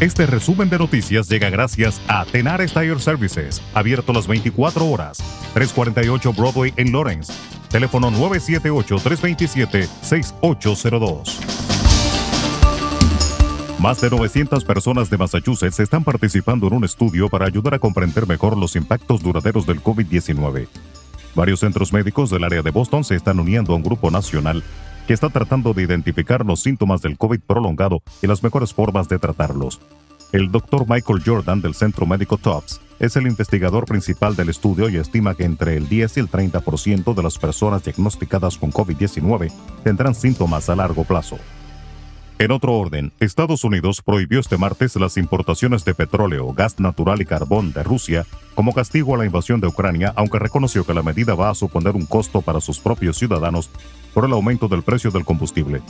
Este resumen de noticias llega gracias a Tenar Tire Services, abierto las 24 horas, 348 Broadway en Lawrence. Teléfono 978-327-6802. Más de 900 personas de Massachusetts están participando en un estudio para ayudar a comprender mejor los impactos duraderos del COVID-19. Varios centros médicos del área de Boston se están uniendo a un grupo nacional que está tratando de identificar los síntomas del COVID prolongado y las mejores formas de tratarlos. El doctor Michael Jordan del Centro Médico TOPS es el investigador principal del estudio y estima que entre el 10 y el 30% de las personas diagnosticadas con COVID-19 tendrán síntomas a largo plazo. En otro orden, Estados Unidos prohibió este martes las importaciones de petróleo, gas natural y carbón de Rusia como castigo a la invasión de Ucrania, aunque reconoció que la medida va a suponer un costo para sus propios ciudadanos por el aumento del precio del combustible.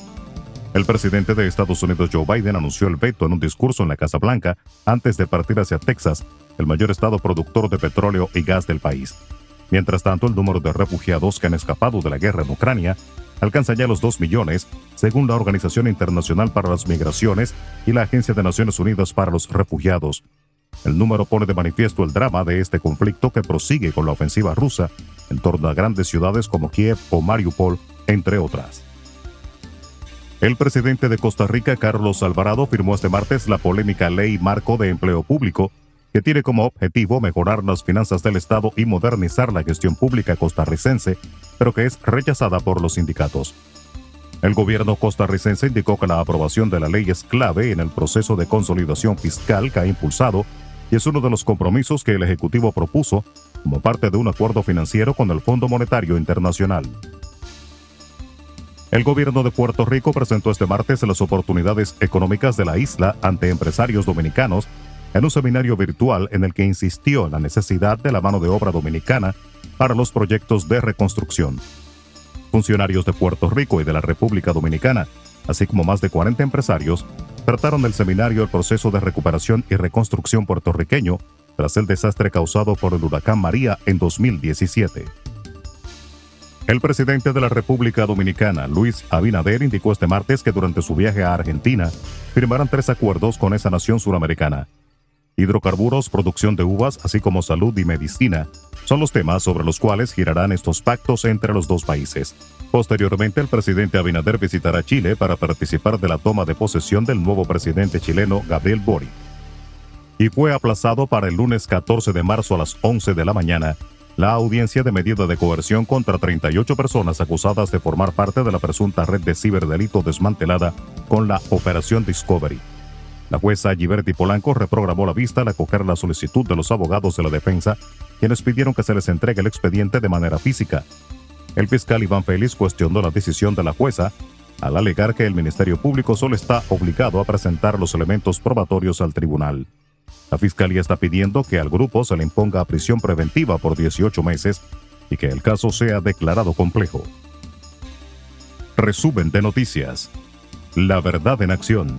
El presidente de Estados Unidos Joe Biden anunció el veto en un discurso en la Casa Blanca antes de partir hacia Texas, el mayor estado productor de petróleo y gas del país. Mientras tanto, el número de refugiados que han escapado de la guerra en Ucrania alcanza ya los 2 millones, según la Organización Internacional para las Migraciones y la Agencia de Naciones Unidas para los Refugiados. El número pone de manifiesto el drama de este conflicto que prosigue con la ofensiva rusa en torno a grandes ciudades como Kiev o Mariupol, entre otras. El presidente de Costa Rica, Carlos Alvarado, firmó este martes la polémica Ley Marco de Empleo Público, que tiene como objetivo mejorar las finanzas del Estado y modernizar la gestión pública costarricense, pero que es rechazada por los sindicatos. El gobierno costarricense indicó que la aprobación de la ley es clave en el proceso de consolidación fiscal que ha impulsado y es uno de los compromisos que el Ejecutivo propuso como parte de un acuerdo financiero con el Fondo Monetario Internacional. El gobierno de Puerto Rico presentó este martes las oportunidades económicas de la isla ante empresarios dominicanos en un seminario virtual en el que insistió en la necesidad de la mano de obra dominicana para los proyectos de reconstrucción. Funcionarios de Puerto Rico y de la República Dominicana, así como más de 40 empresarios, trataron del seminario el proceso de recuperación y reconstrucción puertorriqueño tras el desastre causado por el huracán María en 2017. El presidente de la República Dominicana, Luis Abinader, indicó este martes que durante su viaje a Argentina firmarán tres acuerdos con esa nación suramericana hidrocarburos, producción de uvas, así como salud y medicina, son los temas sobre los cuales girarán estos pactos entre los dos países. Posteriormente, el presidente Abinader visitará Chile para participar de la toma de posesión del nuevo presidente chileno Gabriel Boric. Y fue aplazado para el lunes 14 de marzo a las 11 de la mañana la audiencia de medida de coerción contra 38 personas acusadas de formar parte de la presunta red de ciberdelito desmantelada con la Operación Discovery. La jueza Giberti Polanco reprogramó la vista al acoger la solicitud de los abogados de la defensa, quienes pidieron que se les entregue el expediente de manera física. El fiscal Iván Félix cuestionó la decisión de la jueza al alegar que el Ministerio Público solo está obligado a presentar los elementos probatorios al tribunal. La fiscalía está pidiendo que al grupo se le imponga prisión preventiva por 18 meses y que el caso sea declarado complejo. Resumen de noticias. La verdad en acción.